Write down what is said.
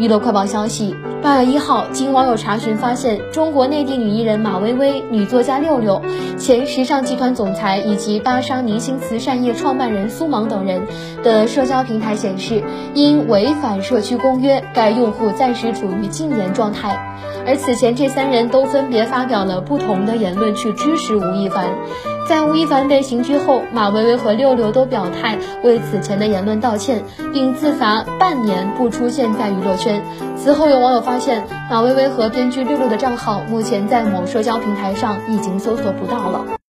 娱乐快报消息：八月一号，经网友查询发现，中国内地女艺人马薇薇、女作家六六、前时尚集团总裁以及芭莎明星慈善业创办人苏芒等人的社交平台显示，因违反社区公约，该用户暂时处于禁言状态。而此前这三人都分别发表了不同的言论去支持吴亦凡。在吴亦凡被刑拘后，马薇薇和六六都表态为此前的言论道歉，并自罚半年不出现在娱乐圈。此后有网友发发现，马薇薇和编剧六六的账号目前在某社交平台上已经搜索不到了。